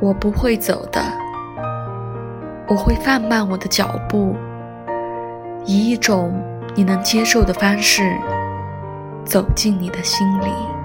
我不会走的。我会放慢我的脚步以一种你能接受的方式走进你的心里。